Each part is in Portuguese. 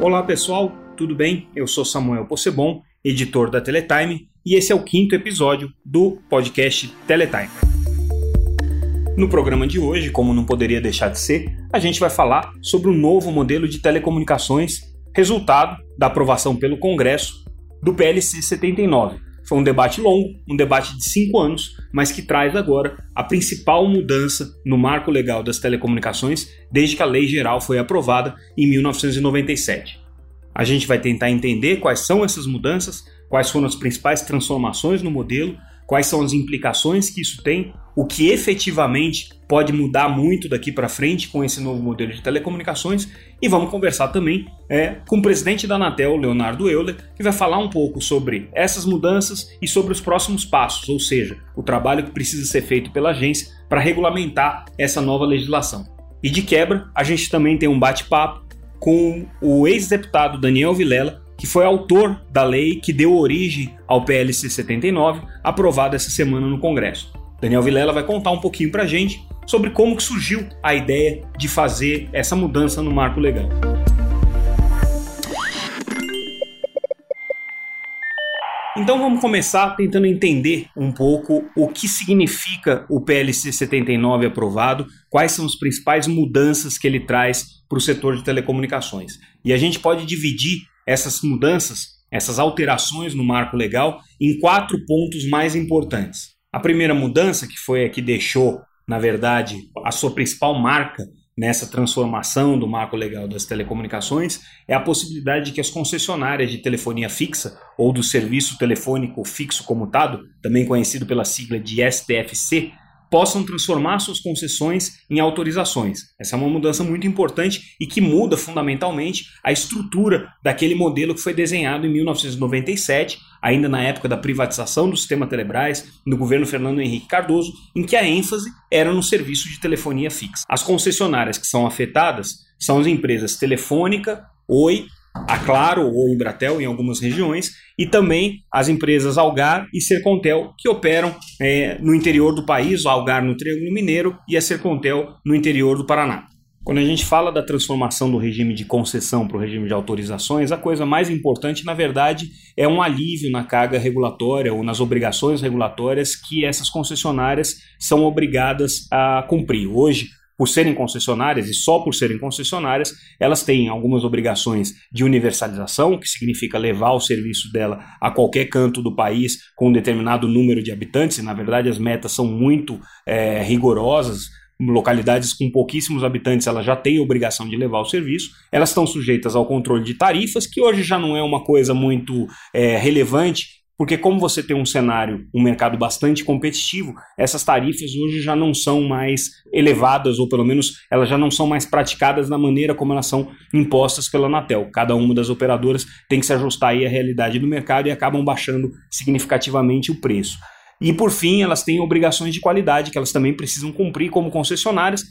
Olá pessoal, tudo bem? Eu sou Samuel Possebon, editor da Teletime, e esse é o quinto episódio do podcast Teletime. No programa de hoje, como não poderia deixar de ser, a gente vai falar sobre o novo modelo de telecomunicações, resultado da aprovação pelo Congresso do PLC 79. Foi um debate longo, um debate de cinco anos, mas que traz agora a principal mudança no marco legal das telecomunicações desde que a lei geral foi aprovada em 1997. A gente vai tentar entender quais são essas mudanças, quais foram as principais transformações no modelo, quais são as implicações que isso tem, o que efetivamente pode mudar muito daqui para frente com esse novo modelo de telecomunicações e vamos conversar também é, com o presidente da Anatel, Leonardo Euler, que vai falar um pouco sobre essas mudanças e sobre os próximos passos, ou seja, o trabalho que precisa ser feito pela agência para regulamentar essa nova legislação. E de quebra, a gente também tem um bate-papo com o ex-deputado Daniel Vilela, que foi autor da lei que deu origem ao PLC 79, aprovado essa semana no Congresso. Daniel Vilela vai contar um pouquinho para a gente sobre como que surgiu a ideia de fazer essa mudança no marco legal. Então vamos começar tentando entender um pouco o que significa o PLC 79 aprovado, quais são as principais mudanças que ele traz para o setor de telecomunicações. E a gente pode dividir essas mudanças, essas alterações no marco legal, em quatro pontos mais importantes. A primeira mudança, que foi a que deixou, na verdade, a sua principal marca nessa transformação do marco legal das telecomunicações, é a possibilidade de que as concessionárias de telefonia fixa ou do serviço telefônico fixo comutado, também conhecido pela sigla de STFC, possam transformar suas concessões em autorizações. Essa é uma mudança muito importante e que muda fundamentalmente a estrutura daquele modelo que foi desenhado em 1997, ainda na época da privatização do sistema Telebrás, no governo Fernando Henrique Cardoso, em que a ênfase era no serviço de telefonia fixa. As concessionárias que são afetadas são as empresas Telefônica, Oi, a Claro ou Embratel em algumas regiões, e também as empresas Algar e Sercontel, que operam é, no interior do país, o Algar no Triângulo Mineiro e a Sercontel no interior do Paraná. Quando a gente fala da transformação do regime de concessão para o regime de autorizações, a coisa mais importante, na verdade, é um alívio na carga regulatória ou nas obrigações regulatórias que essas concessionárias são obrigadas a cumprir. Hoje, por serem concessionárias e só por serem concessionárias, elas têm algumas obrigações de universalização, que significa levar o serviço dela a qualquer canto do país com um determinado número de habitantes, e na verdade as metas são muito é, rigorosas. Localidades com pouquíssimos habitantes, elas já têm obrigação de levar o serviço. Elas estão sujeitas ao controle de tarifas, que hoje já não é uma coisa muito é, relevante porque como você tem um cenário, um mercado bastante competitivo, essas tarifas hoje já não são mais elevadas, ou pelo menos elas já não são mais praticadas da maneira como elas são impostas pela Anatel. Cada uma das operadoras tem que se ajustar aí à realidade do mercado e acabam baixando significativamente o preço. E por fim, elas têm obrigações de qualidade que elas também precisam cumprir como concessionárias,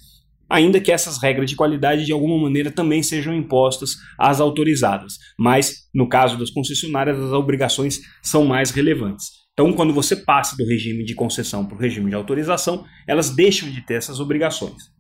ainda que essas regras de qualidade de alguma maneira também sejam impostas às autorizadas. Mas, no caso das concessionárias, as obrigações são mais relevantes. Então, quando você passa do regime de concessão para o regime de autorização, elas deixam de ter essas obrigações.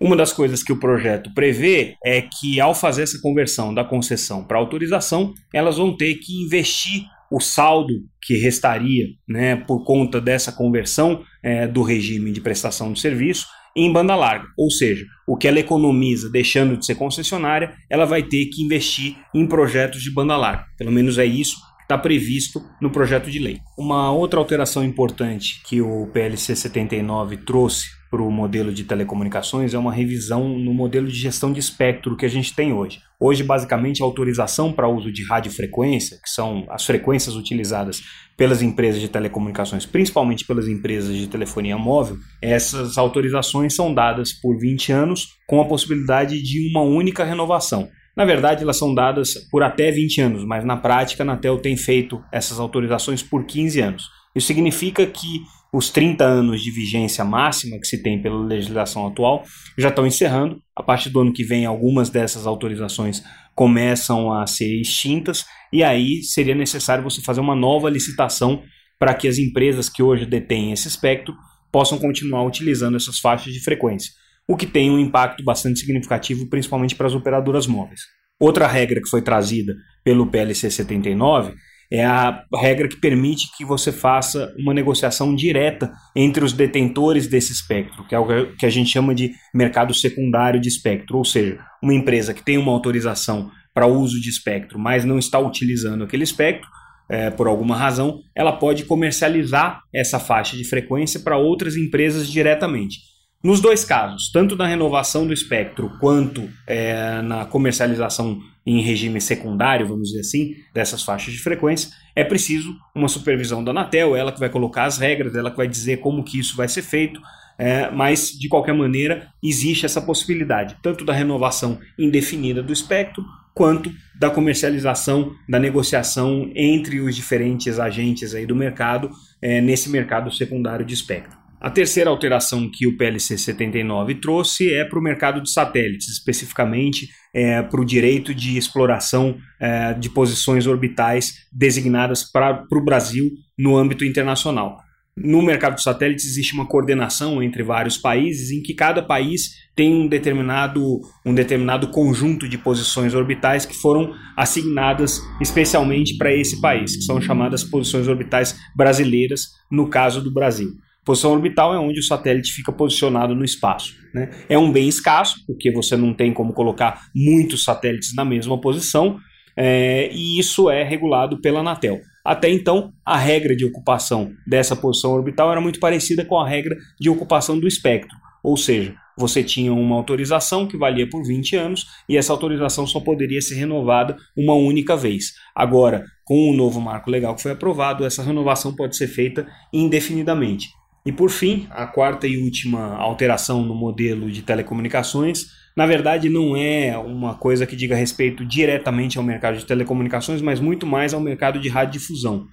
Uma das coisas que o projeto prevê é que, ao fazer essa conversão da concessão para autorização, elas vão ter que investir o saldo que restaria né, por conta dessa conversão é, do regime de prestação de serviço em banda larga. Ou seja, o que ela economiza deixando de ser concessionária, ela vai ter que investir em projetos de banda larga. Pelo menos é isso que está previsto no projeto de lei. Uma outra alteração importante que o PLC 79 trouxe para o modelo de telecomunicações é uma revisão no modelo de gestão de espectro que a gente tem hoje. Hoje, basicamente, a autorização para uso de radiofrequência, que são as frequências utilizadas pelas empresas de telecomunicações, principalmente pelas empresas de telefonia móvel, essas autorizações são dadas por 20 anos com a possibilidade de uma única renovação. Na verdade, elas são dadas por até 20 anos, mas na prática, a Anatel tem feito essas autorizações por 15 anos. Isso significa que os 30 anos de vigência máxima que se tem pela legislação atual já estão encerrando. A partir do ano que vem, algumas dessas autorizações começam a ser extintas, e aí seria necessário você fazer uma nova licitação para que as empresas que hoje detêm esse espectro possam continuar utilizando essas faixas de frequência, o que tem um impacto bastante significativo, principalmente para as operadoras móveis. Outra regra que foi trazida pelo PLC 79 é a regra que permite que você faça uma negociação direta entre os detentores desse espectro, que é o que a gente chama de mercado secundário de espectro, ou seja, uma empresa que tem uma autorização para uso de espectro, mas não está utilizando aquele espectro, é, por alguma razão, ela pode comercializar essa faixa de frequência para outras empresas diretamente. Nos dois casos, tanto na renovação do espectro quanto é, na comercialização em regime secundário, vamos dizer assim, dessas faixas de frequência, é preciso uma supervisão da Anatel, ela que vai colocar as regras, ela que vai dizer como que isso vai ser feito, é, mas de qualquer maneira existe essa possibilidade, tanto da renovação indefinida do espectro, quanto da comercialização, da negociação entre os diferentes agentes aí do mercado, é, nesse mercado secundário de espectro. A terceira alteração que o PLC 79 trouxe é para o mercado de satélites, especificamente é, para o direito de exploração é, de posições orbitais designadas para o Brasil no âmbito internacional. No mercado de satélites existe uma coordenação entre vários países em que cada país tem um determinado, um determinado conjunto de posições orbitais que foram assignadas especialmente para esse país, que são chamadas posições orbitais brasileiras, no caso do Brasil. Posição orbital é onde o satélite fica posicionado no espaço. Né? É um bem escasso, porque você não tem como colocar muitos satélites na mesma posição, é, e isso é regulado pela Anatel. Até então, a regra de ocupação dessa posição orbital era muito parecida com a regra de ocupação do espectro, ou seja, você tinha uma autorização que valia por 20 anos e essa autorização só poderia ser renovada uma única vez. Agora, com o novo marco legal que foi aprovado, essa renovação pode ser feita indefinidamente. E por fim, a quarta e última alteração no modelo de telecomunicações, na verdade não é uma coisa que diga respeito diretamente ao mercado de telecomunicações, mas muito mais ao mercado de radiodifusão.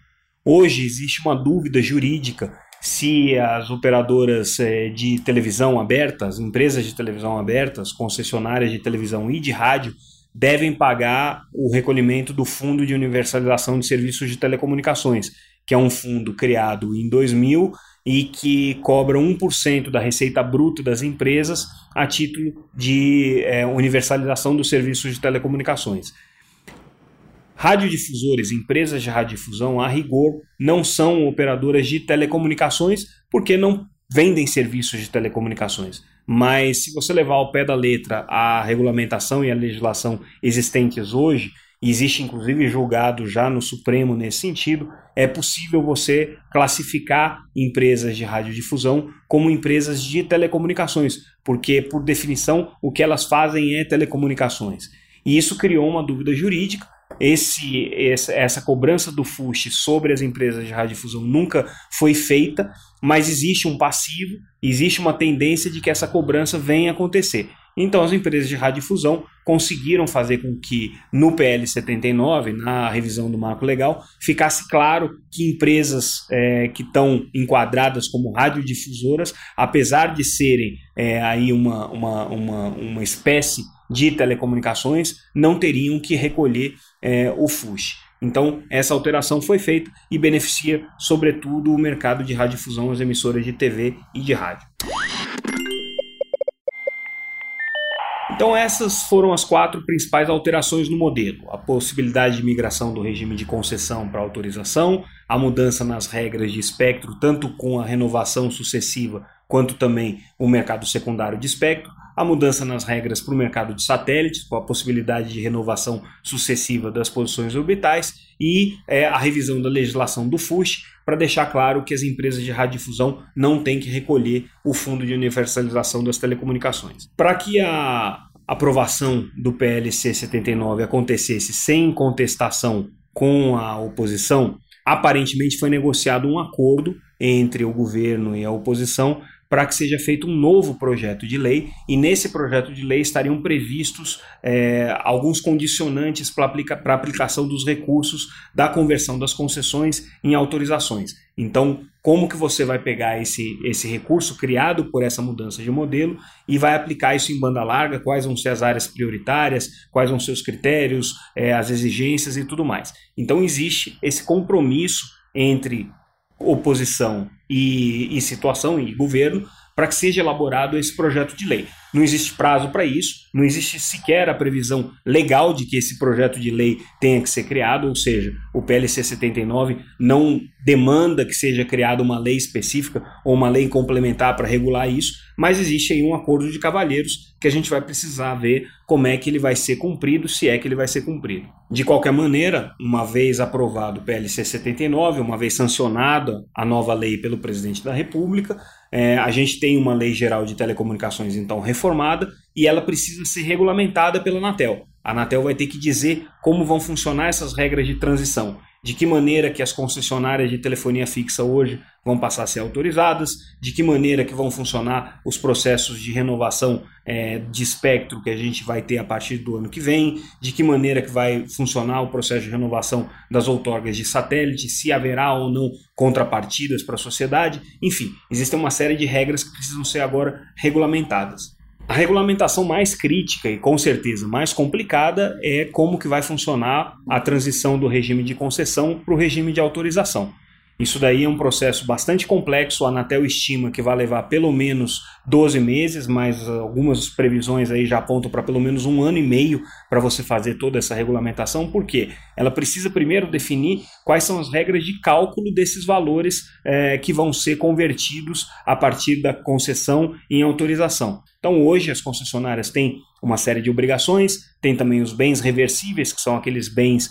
Hoje existe uma dúvida jurídica se as operadoras eh, de televisão abertas, empresas de televisão abertas, concessionárias de televisão e de rádio devem pagar o recolhimento do Fundo de Universalização de Serviços de Telecomunicações, que é um fundo criado em 2000 e que cobra 1% da receita bruta das empresas a título de é, universalização dos serviços de telecomunicações. Radiodifusores, empresas de radiodifusão, a rigor, não são operadoras de telecomunicações porque não vendem serviços de telecomunicações. Mas se você levar ao pé da letra a regulamentação e a legislação existentes hoje, existe inclusive julgado já no Supremo nesse sentido, é possível você classificar empresas de radiodifusão como empresas de telecomunicações, porque, por definição, o que elas fazem é telecomunicações. E isso criou uma dúvida jurídica. Esse, essa cobrança do FUSH sobre as empresas de radiodifusão nunca foi feita, mas existe um passivo, existe uma tendência de que essa cobrança venha acontecer. Então, as empresas de radiodifusão conseguiram fazer com que no PL 79, na revisão do marco legal, ficasse claro que empresas é, que estão enquadradas como radiodifusoras, apesar de serem é, aí uma, uma, uma, uma espécie de telecomunicações, não teriam que recolher é, o FUSH. Então, essa alteração foi feita e beneficia, sobretudo, o mercado de radiodifusão, as emissoras de TV e de rádio. Então, essas foram as quatro principais alterações no modelo: a possibilidade de migração do regime de concessão para autorização, a mudança nas regras de espectro, tanto com a renovação sucessiva quanto também o mercado secundário de espectro, a mudança nas regras para o mercado de satélites, com a possibilidade de renovação sucessiva das posições orbitais, e é, a revisão da legislação do FUSH, para deixar claro que as empresas de radiodifusão não têm que recolher o Fundo de Universalização das Telecomunicações. Para que a aprovação do PLC 79 acontecesse sem contestação com a oposição, aparentemente foi negociado um acordo entre o governo e a oposição para que seja feito um novo projeto de lei, e nesse projeto de lei estariam previstos é, alguns condicionantes para aplica a aplicação dos recursos da conversão das concessões em autorizações. Então, como que você vai pegar esse, esse recurso criado por essa mudança de modelo e vai aplicar isso em banda larga, quais vão ser as áreas prioritárias, quais vão ser os critérios, é, as exigências e tudo mais. Então, existe esse compromisso entre oposição e, e situação e governo para que seja elaborado esse projeto de lei. Não existe prazo para isso, não existe sequer a previsão legal de que esse projeto de lei tenha que ser criado, ou seja, o PLC 79 não demanda que seja criada uma lei específica ou uma lei complementar para regular isso, mas existe aí um acordo de cavalheiros que a gente vai precisar ver como é que ele vai ser cumprido, se é que ele vai ser cumprido. De qualquer maneira, uma vez aprovado o PLC 79, uma vez sancionada a nova lei pelo presidente da República, é, a gente tem uma lei geral de telecomunicações então reformada e ela precisa ser regulamentada pela Anatel. A Anatel vai ter que dizer como vão funcionar essas regras de transição de que maneira que as concessionárias de telefonia fixa hoje vão passar a ser autorizadas, de que maneira que vão funcionar os processos de renovação é, de espectro que a gente vai ter a partir do ano que vem, de que maneira que vai funcionar o processo de renovação das outorgas de satélite, se haverá ou não contrapartidas para a sociedade, enfim, existem uma série de regras que precisam ser agora regulamentadas. A regulamentação mais crítica e com certeza mais complicada é como que vai funcionar a transição do regime de concessão para o regime de autorização. Isso daí é um processo bastante complexo. A Anatel estima que vai levar pelo menos 12 meses, mas algumas previsões aí já apontam para pelo menos um ano e meio para você fazer toda essa regulamentação. Por quê? Ela precisa primeiro definir quais são as regras de cálculo desses valores é, que vão ser convertidos a partir da concessão em autorização. Então, hoje, as concessionárias têm uma série de obrigações, tem também os bens reversíveis, que são aqueles bens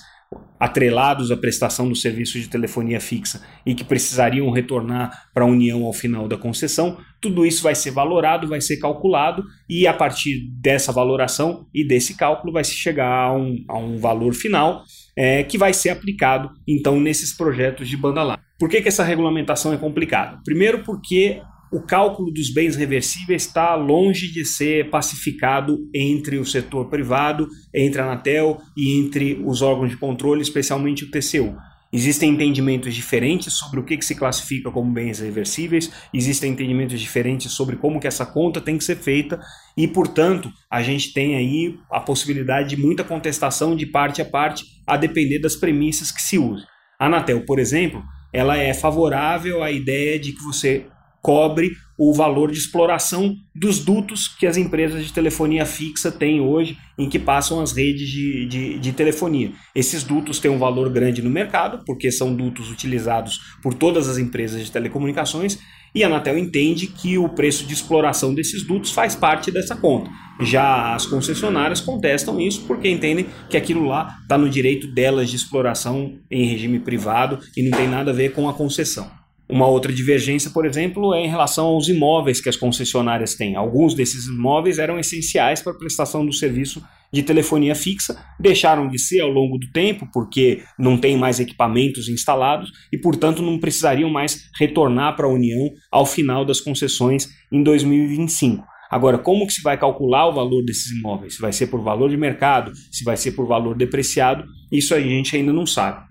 atrelados à prestação do serviço de telefonia fixa e que precisariam retornar para a União ao final da concessão, tudo isso vai ser valorado, vai ser calculado e a partir dessa valoração e desse cálculo vai se chegar a um, a um valor final é, que vai ser aplicado então nesses projetos de banda larga. Por que, que essa regulamentação é complicada? Primeiro porque o cálculo dos bens reversíveis está longe de ser pacificado entre o setor privado, entre a Anatel e entre os órgãos de controle, especialmente o TCU. Existem entendimentos diferentes sobre o que, que, se classifica como bens reversíveis, existem entendimentos diferentes sobre como que essa conta tem que ser feita e, portanto, a gente tem aí a possibilidade de muita contestação de parte a parte, a depender das premissas que se use. A Anatel, por exemplo, ela é favorável à ideia de que você cobre o valor de exploração dos dutos que as empresas de telefonia fixa têm hoje, em que passam as redes de, de, de, telefonia. Esses dutos têm um valor grande no mercado, porque são dutos utilizados por todas as empresas de telecomunicações, e a Anatel entende que o preço de exploração desses dutos faz parte dessa conta. Já as concessionárias contestam isso porque entendem que aquilo lá está no direito delas de exploração em regime privado e não tem nada a ver com a concessão. Uma outra divergência, por exemplo, é em relação aos imóveis que as concessionárias têm. Alguns desses imóveis eram essenciais para a prestação do serviço de telefonia fixa, deixaram de ser ao longo do tempo, porque não tem mais equipamentos instalados e, portanto, não precisariam mais retornar para a União ao final das concessões em 2025. Agora, como que se vai calcular o valor desses imóveis? Se vai ser por valor de mercado, se vai ser por valor depreciado, isso a gente ainda não sabe.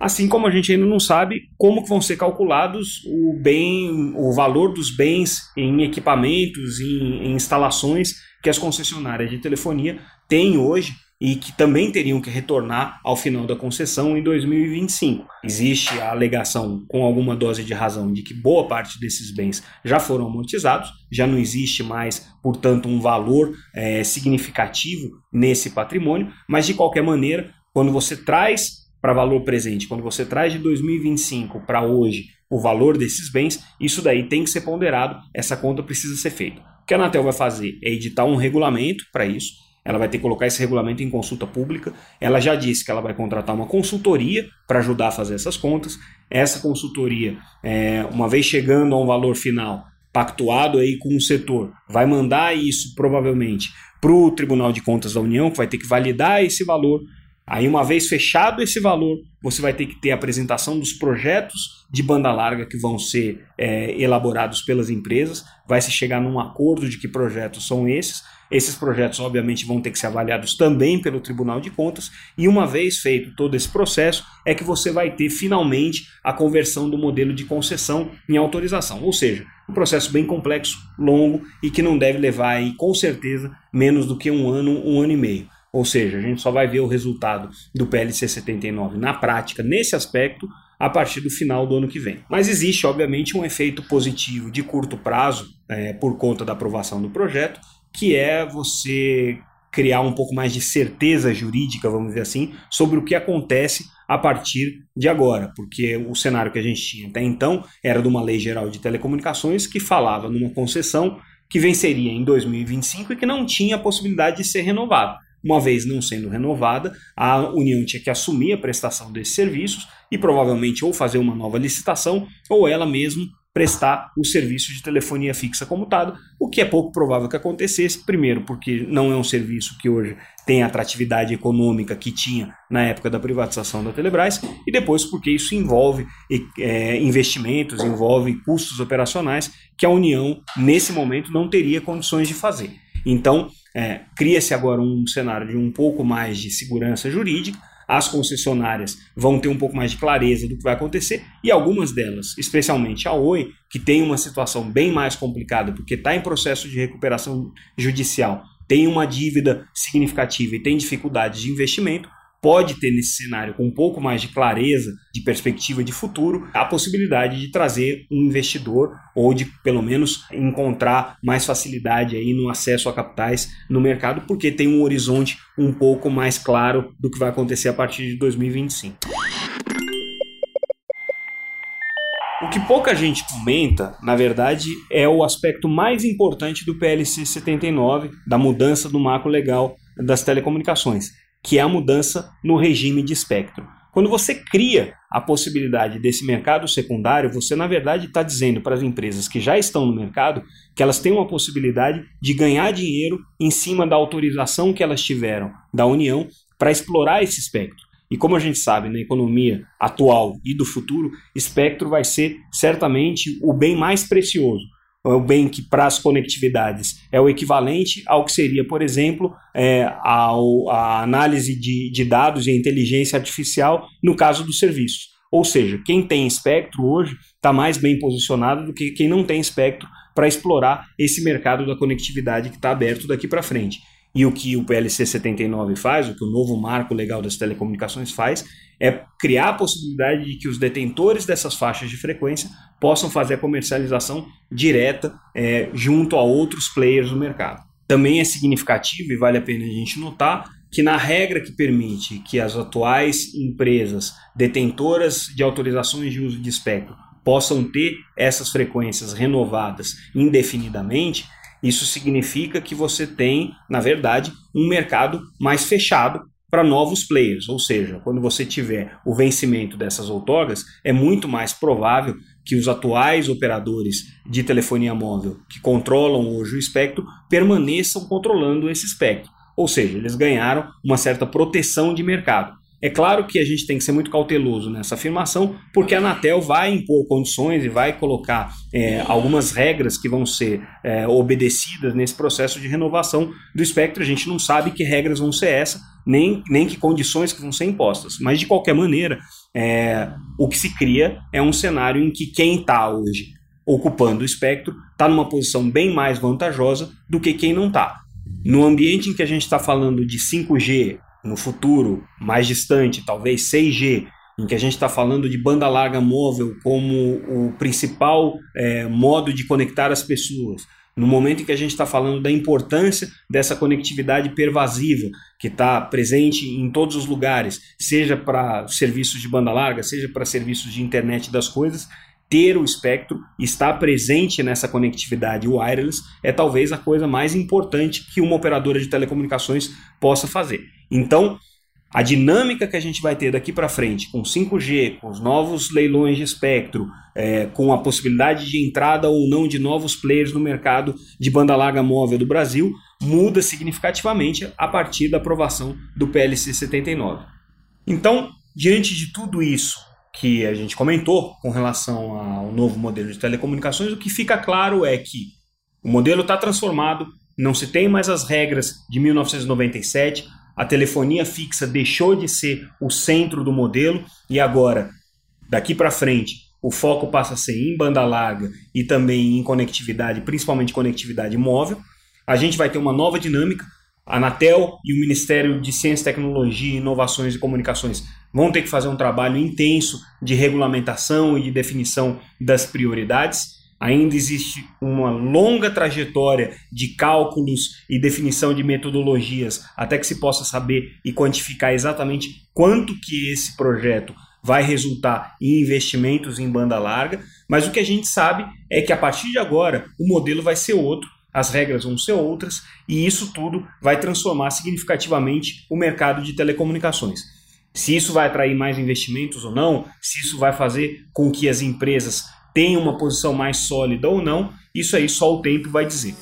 Assim como a gente ainda não sabe como vão ser calculados o bem, o valor dos bens em equipamentos, em, em instalações que as concessionárias de telefonia têm hoje e que também teriam que retornar ao final da concessão em 2025. Existe a alegação, com alguma dose de razão, de que boa parte desses bens já foram amortizados, já não existe mais, portanto, um valor é, significativo nesse patrimônio, mas de qualquer maneira, quando você traz para valor presente, quando você traz de 2025 para hoje o valor desses bens, isso daí tem que ser ponderado, essa conta precisa ser feita. O que a Anatel vai fazer é editar um regulamento para isso, ela vai ter que colocar esse regulamento em consulta pública. Ela já disse que ela vai contratar uma consultoria para ajudar a fazer essas contas. Essa consultoria, é, uma vez chegando a um valor final pactuado aí com o setor, vai mandar isso provavelmente para o Tribunal de Contas da União, que vai ter que validar esse valor Aí, uma vez fechado esse valor, você vai ter que ter a apresentação dos projetos de banda larga que vão ser é, elaborados pelas empresas. Vai se chegar num acordo de que projetos são esses. Esses projetos, obviamente, vão ter que ser avaliados também pelo Tribunal de Contas. E uma vez feito todo esse processo, é que você vai ter finalmente a conversão do modelo de concessão em autorização. Ou seja, um processo bem complexo, longo e que não deve levar aí, com certeza, menos do que um ano, um ano e meio. Ou seja, a gente só vai ver o resultado do PLC 79 na prática, nesse aspecto, a partir do final do ano que vem. Mas existe, obviamente, um efeito positivo de curto prazo, é, por conta da aprovação do projeto, que é você criar um pouco mais de certeza jurídica, vamos dizer assim, sobre o que acontece a partir de agora, porque o cenário que a gente tinha até então era de uma lei geral de telecomunicações que falava numa concessão que venceria em 2025 e que não tinha a possibilidade de ser renovada. Uma vez não sendo renovada, a União tinha que assumir a prestação desses serviços e provavelmente ou fazer uma nova licitação ou ela mesmo prestar o serviço de telefonia fixa comutado, o que é pouco provável que acontecesse, primeiro porque não é um serviço que hoje tem a atratividade econômica que tinha na época da privatização da Telebrás, e depois porque isso envolve é, investimentos, envolve custos operacionais que a União, nesse momento, não teria condições de fazer. Então, é, cria-se agora um cenário de um pouco mais de segurança jurídica, as concessionárias vão ter um pouco mais de clareza do que vai acontecer e algumas delas, especialmente a Oi, que tem uma situação bem mais complicada porque está em processo de recuperação judicial, tem uma dívida significativa e tem dificuldades de investimento, pode ter nesse cenário com um pouco mais de clareza, de perspectiva de futuro, a possibilidade de trazer um investidor ou de pelo menos encontrar mais facilidade aí no acesso a capitais no mercado, porque tem um horizonte um pouco mais claro do que vai acontecer a partir de 2025. O que pouca gente comenta, na verdade, é o aspecto mais importante do PLC 79, da mudança do marco legal das telecomunicações, que é a mudança no regime de espectro. Quando você cria a possibilidade desse mercado secundário, você na verdade está dizendo para as empresas que já estão no mercado que elas têm uma possibilidade de ganhar dinheiro em cima da autorização que elas tiveram da União para explorar esse espectro. E como a gente sabe, na economia atual e do futuro, espectro vai ser certamente o bem mais precioso o bem que para as conectividades é o equivalente ao que seria, por exemplo, é, ao, a análise de, de dados e inteligência artificial no caso dos serviços. Ou seja, quem tem espectro hoje está mais bem posicionado do que quem não tem espectro para explorar esse mercado da conectividade que está aberto daqui para frente. E o que o PLC 79 faz, o que o novo marco legal das telecomunicações faz, é criar a possibilidade de que os detentores dessas faixas de frequência possam fazer a comercialização direta é, junto a outros players do mercado. Também é significativo e vale a pena a gente notar que na regra que permite que as atuais empresas detentoras de autorizações de uso de espectro possam ter essas frequências renovadas indefinidamente, isso significa que você tem, na verdade, um mercado mais fechado para novos players, ou seja, quando você tiver o vencimento dessas outorgas, é muito mais provável que os atuais operadores de telefonia móvel que controlam hoje o espectro permaneçam controlando esse espectro. Ou seja, eles ganharam uma certa proteção de mercado. É claro que a gente tem que ser muito cauteloso nessa afirmação, porque a Anatel vai impor condições e vai colocar é, algumas regras que vão ser é, obedecidas nesse processo de renovação do espectro. A gente não sabe que regras vão ser essas, nem, nem que condições que vão ser impostas. Mas, de qualquer maneira, é, o que se cria é um cenário em que quem está hoje ocupando o espectro está numa posição bem mais vantajosa do que quem não está. No ambiente em que a gente está falando de 5G, no futuro mais distante, talvez 6G, em que a gente está falando de banda larga móvel como o principal é, modo de conectar as pessoas, no momento em que a gente está falando da importância dessa conectividade pervasiva, que está presente em todos os lugares, seja para serviços de banda larga, seja para serviços de internet das coisas, ter o espectro, estar presente nessa conectividade wireless, é talvez a coisa mais importante que uma operadora de telecomunicações possa fazer. Então, a dinâmica que a gente vai ter daqui para frente, com 5G, com os novos leilões de espectro, é, com a possibilidade de entrada ou não de novos players no mercado de banda larga móvel do Brasil, muda significativamente a partir da aprovação do PLC 79. Então, diante de tudo isso que a gente comentou com relação ao novo modelo de telecomunicações, o que fica claro é que o modelo está transformado, não se tem mais as regras de 1997, a telefonia fixa deixou de ser o centro do modelo e agora, daqui para frente, o foco passa a ser em banda larga e também em conectividade, principalmente conectividade móvel. A gente vai ter uma nova dinâmica. A Anatel e o Ministério de Ciência, Tecnologia, Inovações e Comunicações vão ter que fazer um trabalho intenso de regulamentação e de definição das prioridades. Ainda existe uma longa trajetória de cálculos e definição de metodologias até que se possa saber e quantificar exatamente quanto que esse projeto vai resultar em investimentos em banda larga, mas o que a gente sabe é que a partir de agora o modelo vai ser outro, as regras vão ser outras e isso tudo vai transformar significativamente o mercado de telecomunicações. Se isso vai atrair mais investimentos ou não, se isso vai fazer com que as empresas tem uma posição mais sólida ou não, isso aí só o tempo vai dizer.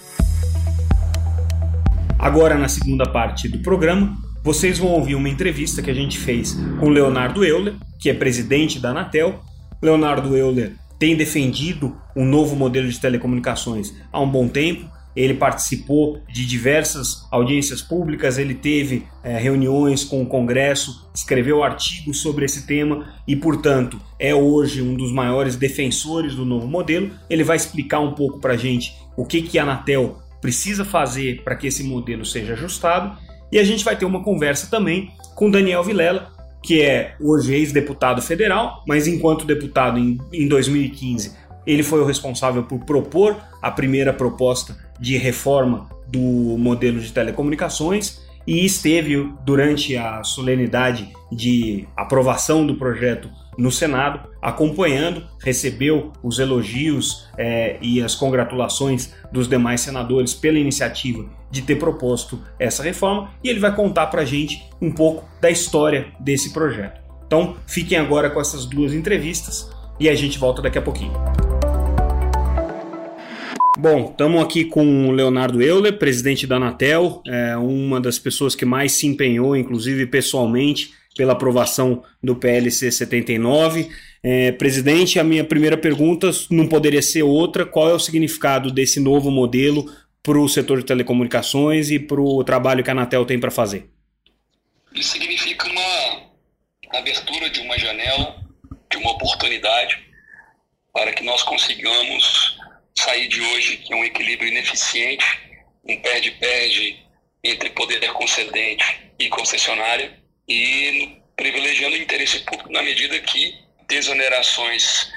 Agora, na segunda parte do programa, vocês vão ouvir uma entrevista que a gente fez com Leonardo Euler, que é presidente da Anatel. Leonardo Euler tem defendido um novo modelo de telecomunicações há um bom tempo ele participou de diversas audiências públicas, ele teve é, reuniões com o Congresso, escreveu artigos sobre esse tema e, portanto, é hoje um dos maiores defensores do novo modelo. Ele vai explicar um pouco para a gente o que, que a Anatel precisa fazer para que esse modelo seja ajustado. E a gente vai ter uma conversa também com Daniel Vilela, que é hoje ex-deputado federal, mas enquanto deputado em, em 2015, ele foi o responsável por propor a primeira proposta de reforma do modelo de telecomunicações e esteve durante a solenidade de aprovação do projeto no Senado, acompanhando, recebeu os elogios é, e as congratulações dos demais senadores pela iniciativa de ter proposto essa reforma e ele vai contar para a gente um pouco da história desse projeto. Então fiquem agora com essas duas entrevistas e a gente volta daqui a pouquinho. Bom, estamos aqui com o Leonardo Euler, presidente da Anatel, é uma das pessoas que mais se empenhou, inclusive pessoalmente, pela aprovação do PLC 79. É, presidente, a minha primeira pergunta não poderia ser outra: qual é o significado desse novo modelo para o setor de telecomunicações e para o trabalho que a Anatel tem para fazer? Isso significa uma abertura de uma janela, de uma oportunidade para que nós consigamos sair de hoje, que é um equilíbrio ineficiente, um perde-perde entre poder concedente e concessionária, e privilegiando o interesse público na medida que desonerações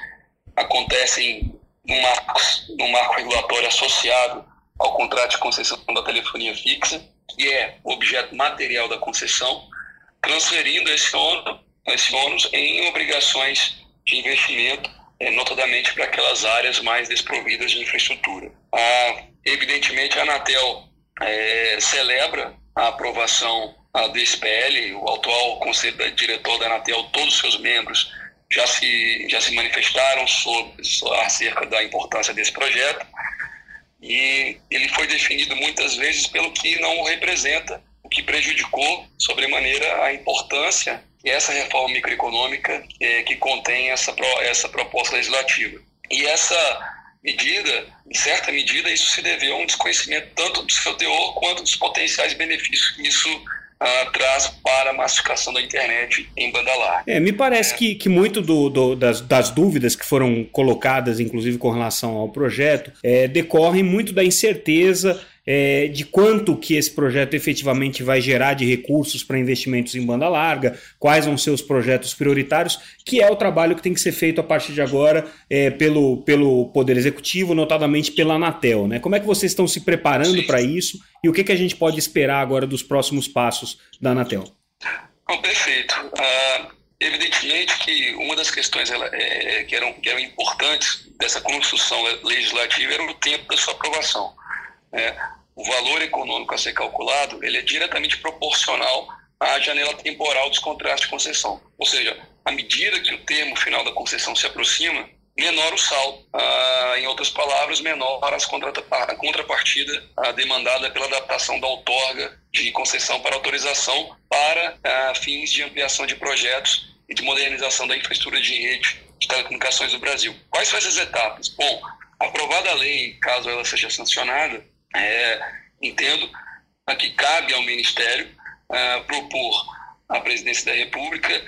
acontecem no marco, no marco regulatório associado ao contrato de concessão da telefonia fixa, que é objeto material da concessão, transferindo esse ônus, esse ônus em obrigações de investimento notadamente para aquelas áreas mais desprovidas de infraestrutura. Evidentemente, a Anatel é, celebra a aprovação a, desse PL, o atual conselho diretor da Anatel, todos os seus membros já se, já se manifestaram sobre, acerca da importância desse projeto e ele foi definido muitas vezes pelo que não representa, o que prejudicou sobremaneira a importância essa reforma microeconômica é, que contém essa, essa proposta legislativa. E essa medida, em certa medida, isso se deveu a um desconhecimento tanto do seu teor quanto dos potenciais benefícios que isso uh, traz para a massificação da internet em banda larga. É, me parece que, que muito do, do, das, das, dúvidas que foram colocadas, inclusive com relação ao projeto, é, decorrem muito da incerteza é, de quanto que esse projeto efetivamente vai gerar de recursos para investimentos em banda larga, quais vão ser os projetos prioritários, que é o trabalho que tem que ser feito a partir de agora é, pelo, pelo Poder Executivo, notadamente pela Anatel. Né? Como é que vocês estão se preparando para isso e o que, que a gente pode esperar agora dos próximos passos da Anatel? perfeito. Uh, evidentemente que uma das questões ela, é, que, eram, que eram importantes dessa construção legislativa era o tempo da sua aprovação né, o valor econômico a ser calculado ele é diretamente proporcional à janela temporal dos contratos de concessão. Ou seja, à medida que o termo final da concessão se aproxima, menor o saldo. Ah, em outras palavras, menor as a contrapartida ah, demandada pela adaptação da outorga de concessão para autorização para ah, fins de ampliação de projetos e de modernização da infraestrutura de rede de telecomunicações do Brasil. Quais são essas etapas? Bom, aprovada a lei, caso ela seja sancionada, é, entendo que cabe ao Ministério é, propor à Presidência da República,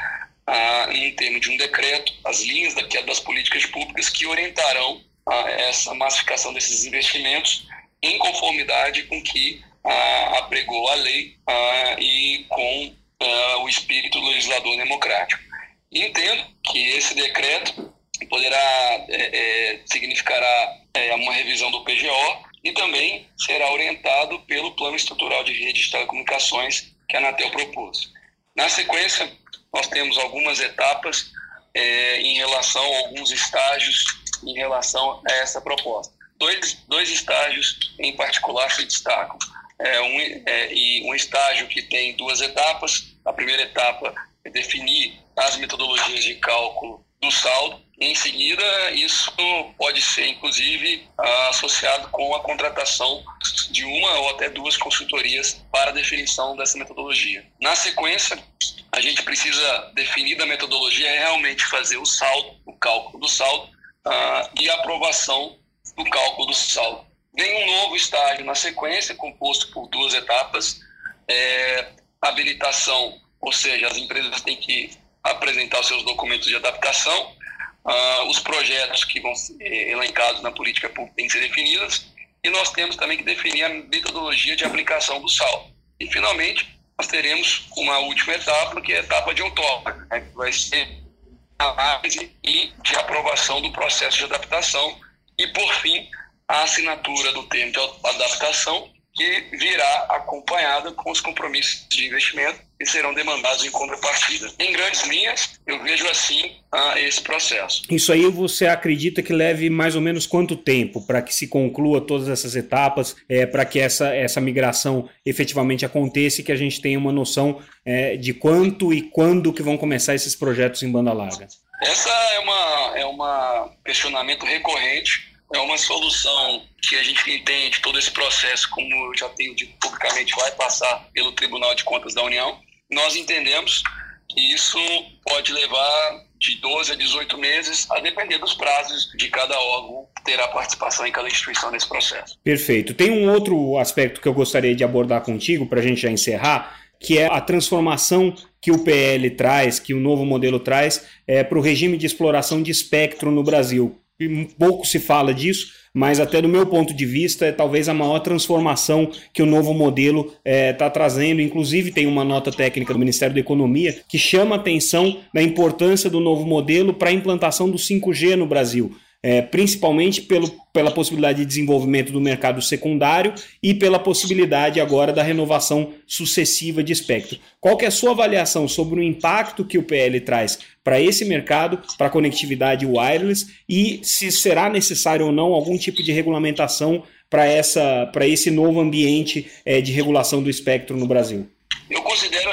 em termos de um decreto, as linhas das políticas públicas que orientarão essa massificação desses investimentos em conformidade com que apregou a lei e com o espírito legislador democrático. Entendo que esse decreto poderá é, é, significará é, uma revisão do PGO e também será orientado pelo Plano Estrutural de Rede de Telecomunicações que a Anatel propôs. Na sequência, nós temos algumas etapas é, em relação a alguns estágios em relação a essa proposta. Dois, dois estágios em particular se destacam. É um, é, e um estágio que tem duas etapas. A primeira etapa é definir as metodologias de cálculo do saldo. Em seguida, isso pode ser, inclusive, associado com a contratação de uma ou até duas consultorias para a definição dessa metodologia. Na sequência, a gente precisa definir da metodologia é realmente fazer o saldo, o cálculo do saldo uh, e a aprovação do cálculo do saldo. Vem um novo estágio na sequência, composto por duas etapas, é, habilitação, ou seja, as empresas têm que apresentar os seus documentos de adaptação, uh, os projetos que vão ser elencados na política pública têm que ser definidos, e nós temos também que definir a metodologia de aplicação do saldo. E, finalmente, nós teremos uma última etapa, que é a etapa de outorga, né, que vai ser a análise e de aprovação do processo de adaptação e, por fim, a assinatura do termo de adaptação, que virá acompanhada com os compromissos de investimento que serão demandados em contrapartida. Em grandes linhas, eu vejo assim uh, esse processo. Isso aí você acredita que leve mais ou menos quanto tempo para que se conclua todas essas etapas, é, para que essa, essa migração efetivamente aconteça e que a gente tenha uma noção é, de quanto e quando que vão começar esses projetos em banda larga? Essa é uma é uma questionamento recorrente é uma solução que a gente entende todo esse processo, como eu já tenho dito publicamente, vai passar pelo Tribunal de Contas da União. Nós entendemos que isso pode levar de 12 a 18 meses, a depender dos prazos de cada órgão terá participação em cada instituição nesse processo. Perfeito. Tem um outro aspecto que eu gostaria de abordar contigo, para a gente já encerrar, que é a transformação que o PL traz, que o novo modelo traz, é, para o regime de exploração de espectro no Brasil pouco se fala disso, mas até do meu ponto de vista é talvez a maior transformação que o novo modelo está é, tá trazendo. Inclusive tem uma nota técnica do Ministério da Economia que chama atenção da importância do novo modelo para a implantação do 5G no Brasil é, principalmente pelo, pela possibilidade de desenvolvimento do mercado secundário e pela possibilidade agora da renovação sucessiva de espectro. Qual que é a sua avaliação sobre o impacto que o PL traz para esse mercado, para a conectividade wireless e se será necessário ou não algum tipo de regulamentação para esse novo ambiente é, de regulação do espectro no Brasil? Eu considero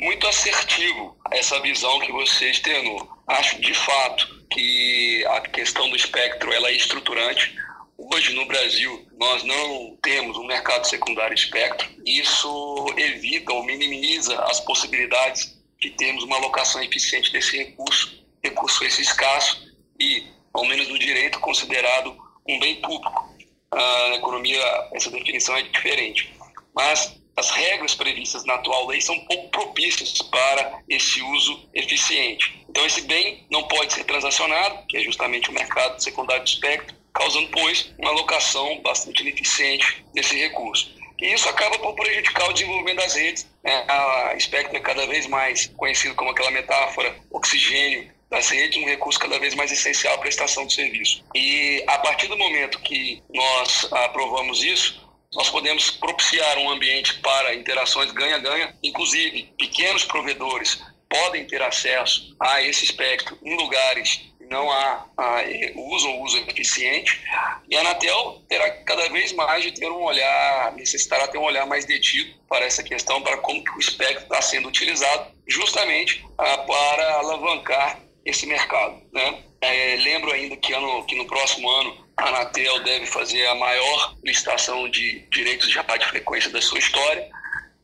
muito assertivo essa visão que você externou. Acho de fato que a questão do espectro ela é estruturante. Hoje no Brasil nós não temos um mercado secundário espectro. Isso evita ou minimiza as possibilidades de termos uma alocação eficiente desse recurso, recurso esse escasso e, ao menos no direito, considerado um bem público. Ah, na economia essa definição é diferente. Mas as regras previstas na atual lei são pouco propícias para esse uso eficiente. Então, esse bem não pode ser transacionado, que é justamente o mercado secundário de espectro, causando, pois, uma alocação bastante ineficiente desse recurso. E isso acaba por prejudicar o desenvolvimento das redes. Né? A espectro é cada vez mais conhecido como aquela metáfora oxigênio das redes, um recurso cada vez mais essencial à prestação de serviço. E a partir do momento que nós aprovamos isso, nós podemos propiciar um ambiente para interações ganha-ganha, inclusive pequenos provedores podem ter acesso a esse espectro em lugares que não há, há uso ou uso eficiente, e a Anatel terá cada vez mais de ter um olhar, necessitará ter um olhar mais detido para essa questão, para como que o espectro está sendo utilizado, justamente ah, para alavancar esse mercado. Né? É, lembro ainda que, ano, que no próximo ano a Anatel deve fazer a maior licitação de direitos de radiofrequência da sua história.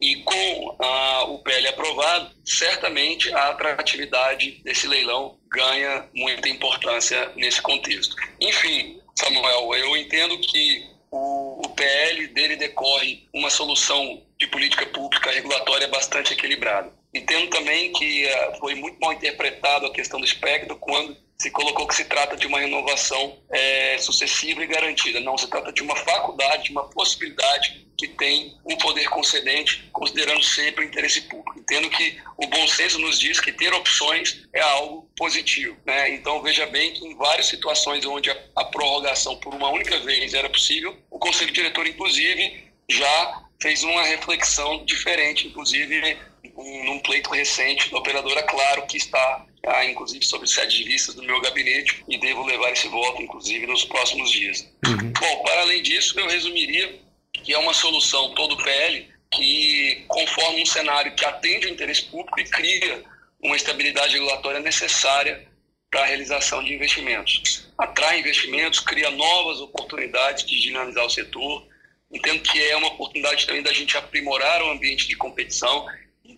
E com ah, o PL aprovado, certamente a atratividade desse leilão ganha muita importância nesse contexto. Enfim, Samuel, eu entendo que o, o PL dele decorre uma solução de política pública regulatória bastante equilibrada. Entendo também que uh, foi muito mal interpretado a questão do espectro quando se colocou que se trata de uma renovação é, sucessiva e garantida. Não, se trata de uma faculdade, de uma possibilidade que tem um poder concedente, considerando sempre o interesse público. Entendo que o bom senso nos diz que ter opções é algo positivo. Né? Então, veja bem que em várias situações onde a, a prorrogação por uma única vez era possível, o Conselho Diretor, inclusive, já fez uma reflexão diferente, inclusive num pleito recente da operadora Claro, que está, ah, inclusive, sob sede de vistas do meu gabinete e devo levar esse voto, inclusive, nos próximos dias. Uhum. Bom, para além disso, eu resumiria que é uma solução todo PL que conforma um cenário que atende o interesse público e cria uma estabilidade regulatória necessária para a realização de investimentos. Atrai investimentos, cria novas oportunidades de dinamizar o setor. Entendo que é uma oportunidade também da gente aprimorar o ambiente de competição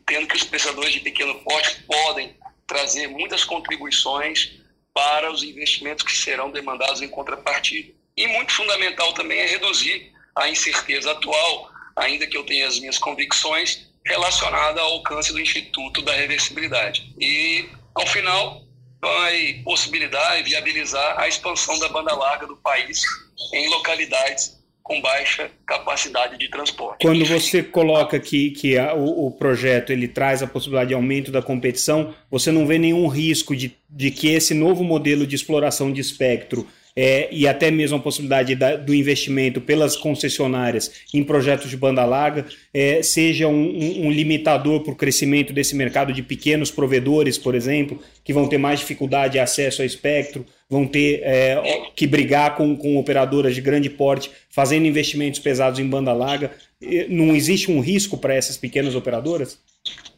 entendo que os prestadores de pequeno porte podem trazer muitas contribuições para os investimentos que serão demandados em contrapartida. E muito fundamental também é reduzir a incerteza atual, ainda que eu tenha as minhas convicções, relacionada ao alcance do Instituto da Reversibilidade. E, ao final, vai possibilitar e viabilizar a expansão da banda larga do país em localidades com baixa capacidade de transporte. Quando você coloca aqui que a, o, o, projeto ele traz a possibilidade de aumento da competição, você não vê nenhum risco de, de que esse novo modelo de exploração de espectro é, e até mesmo a possibilidade da, do investimento pelas concessionárias em projetos de banda larga é, seja um, um, um limitador para o crescimento desse mercado de pequenos provedores, por exemplo, que vão ter mais dificuldade de acesso ao espectro, vão ter é, que brigar com, com operadoras de grande porte fazendo investimentos pesados em banda larga. Não existe um risco para essas pequenas operadoras?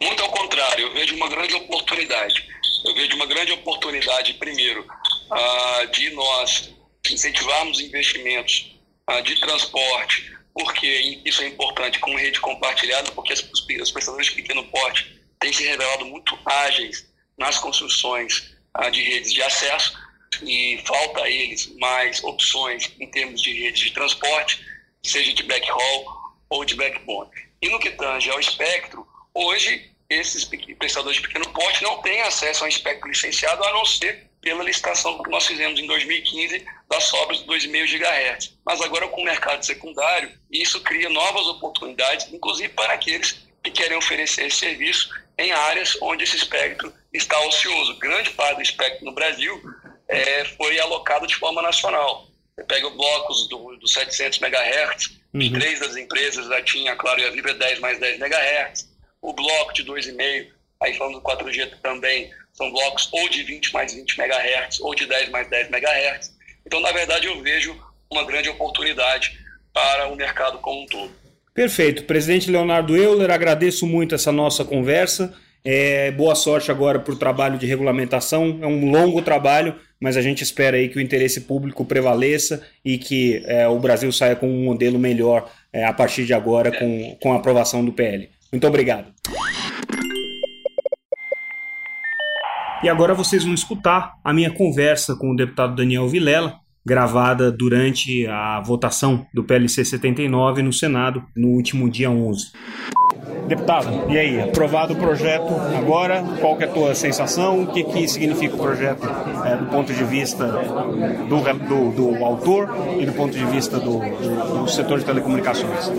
Muito ao contrário, eu vejo uma grande oportunidade. Eu vejo uma grande oportunidade, primeiro, ah, de nós incentivarmos investimentos ah, de transporte, porque isso é importante com rede compartilhada, porque os, os prestadores de pequeno porte têm se revelado muito ágeis nas construções ah, de redes de acesso e falta a eles mais opções em termos de redes de transporte, seja de backhaul ou de backbone. E no que tange ao espectro, hoje esses prestadores de pequeno porte não têm acesso a um espectro licenciado, a não ser pela licitação que nós fizemos em 2015 das sobras de 2,5 GHz. Mas agora com o mercado secundário, isso cria novas oportunidades, inclusive para aqueles que querem oferecer esse serviço em áreas onde esse espectro está ocioso. Grande parte do espectro no Brasil é, foi alocado de forma nacional. Você pega blocos do, do 700 MHz, uhum. três das empresas da TIM, a Claro e a Vibra 10 mais 10 MHz, o bloco de 2,5, aí falando do 4G também, são blocos ou de 20 mais 20 MHz ou de 10 mais 10 MHz. Então, na verdade, eu vejo uma grande oportunidade para o mercado como um todo. Perfeito. Presidente Leonardo Euler, agradeço muito essa nossa conversa. É, boa sorte agora para o trabalho de regulamentação. É um longo trabalho, mas a gente espera aí que o interesse público prevaleça e que é, o Brasil saia com um modelo melhor é, a partir de agora com, com a aprovação do PL. Muito obrigado. E agora vocês vão escutar a minha conversa com o deputado Daniel Vilela, gravada durante a votação do PLC 79 no Senado no último dia 11. Deputado, e aí, aprovado o projeto agora, qual que é a tua sensação? O que, que significa o projeto é, do ponto de vista do, do, do, autor e do ponto de vista do, do, do setor de telecomunicações?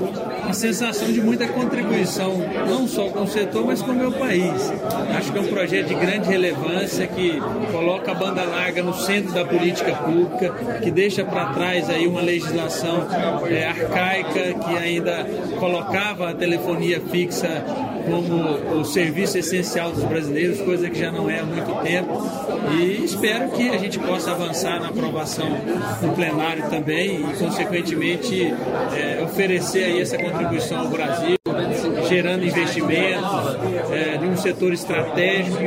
A sensação de muita contribuição, não só com o setor, mas com o meu país. Acho que é um projeto de grande relevância que coloca a banda larga no centro da política pública, que deixa para trás aí uma legislação é, arcaica que ainda colocava a telefonia fixa como o serviço essencial dos brasileiros, coisa que já não é há muito tempo. E espero que a gente possa avançar na aprovação no plenário também e, consequentemente, é, oferecer aí essa contribuição ao Brasil gerando investimentos é, de um setor estratégico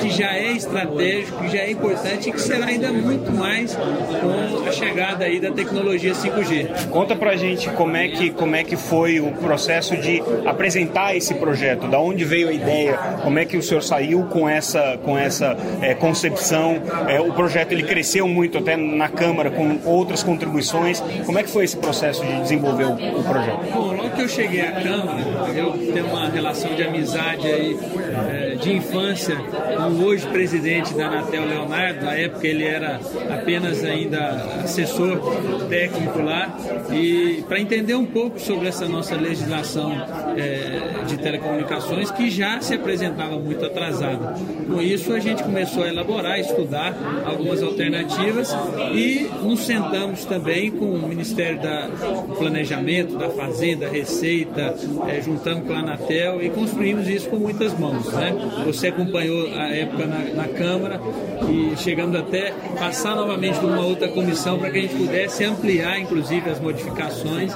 que já é estratégico, que já é importante e que será ainda muito mais com a chegada aí da tecnologia 5G. Conta pra gente como é que, como é que foi o processo de apresentar esse projeto, da onde veio a ideia, como é que o senhor saiu com essa, com essa é, concepção, é, o projeto ele cresceu muito até na Câmara com outras contribuições, como é que foi esse processo de desenvolver o, o projeto? Bom, logo eu cheguei à Câmara, eu tenho uma relação de amizade aí, é, de infância com o hoje presidente da Anatel, Leonardo. Na época ele era apenas ainda assessor técnico lá. E para entender um pouco sobre essa nossa legislação é, de telecomunicações, que já se apresentava muito atrasada. Com isso, a gente começou a elaborar, estudar algumas alternativas e nos sentamos também com o Ministério da Planejamento, da Fazenda, Receita, é, juntamos com a Anatel e construímos isso com muitas mãos. Né? Você acompanhou a época na, na Câmara e chegamos até passar novamente por uma outra comissão para que a gente pudesse ampliar, inclusive, as modificações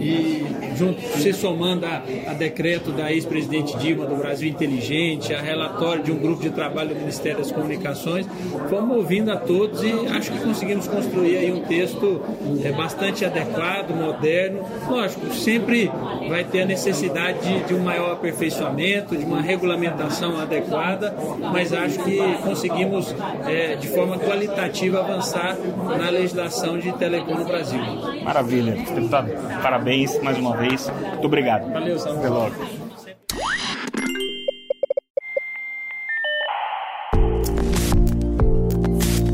e junto, se somando a, a decreto da ex-presidente Dilma do Brasil Inteligente, a relatório de um grupo de trabalho do Ministério das Comunicações, fomos ouvindo a todos e acho que conseguimos construir aí um texto é, bastante adequado, moderno. Lógico, sempre vai ter a necessidade de, de um maior aperfeiçoamento, de uma regulamentação adequada, mas acho que conseguimos é, de forma qualitativa avançar na legislação de telecom no Brasil. Maravilha, deputado. Parabéns mais uma vez. Muito obrigado. Valeu, Samuel. Até logo.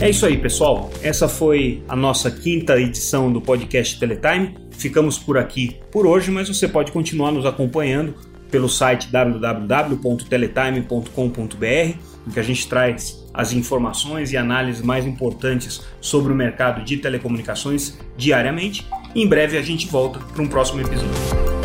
É isso aí, pessoal. Essa foi a nossa quinta edição do podcast Teletime. Ficamos por aqui por hoje, mas você pode continuar nos acompanhando pelo site www.teletime.com.br, em que a gente traz as informações e análises mais importantes sobre o mercado de telecomunicações diariamente. Em breve a gente volta para um próximo episódio.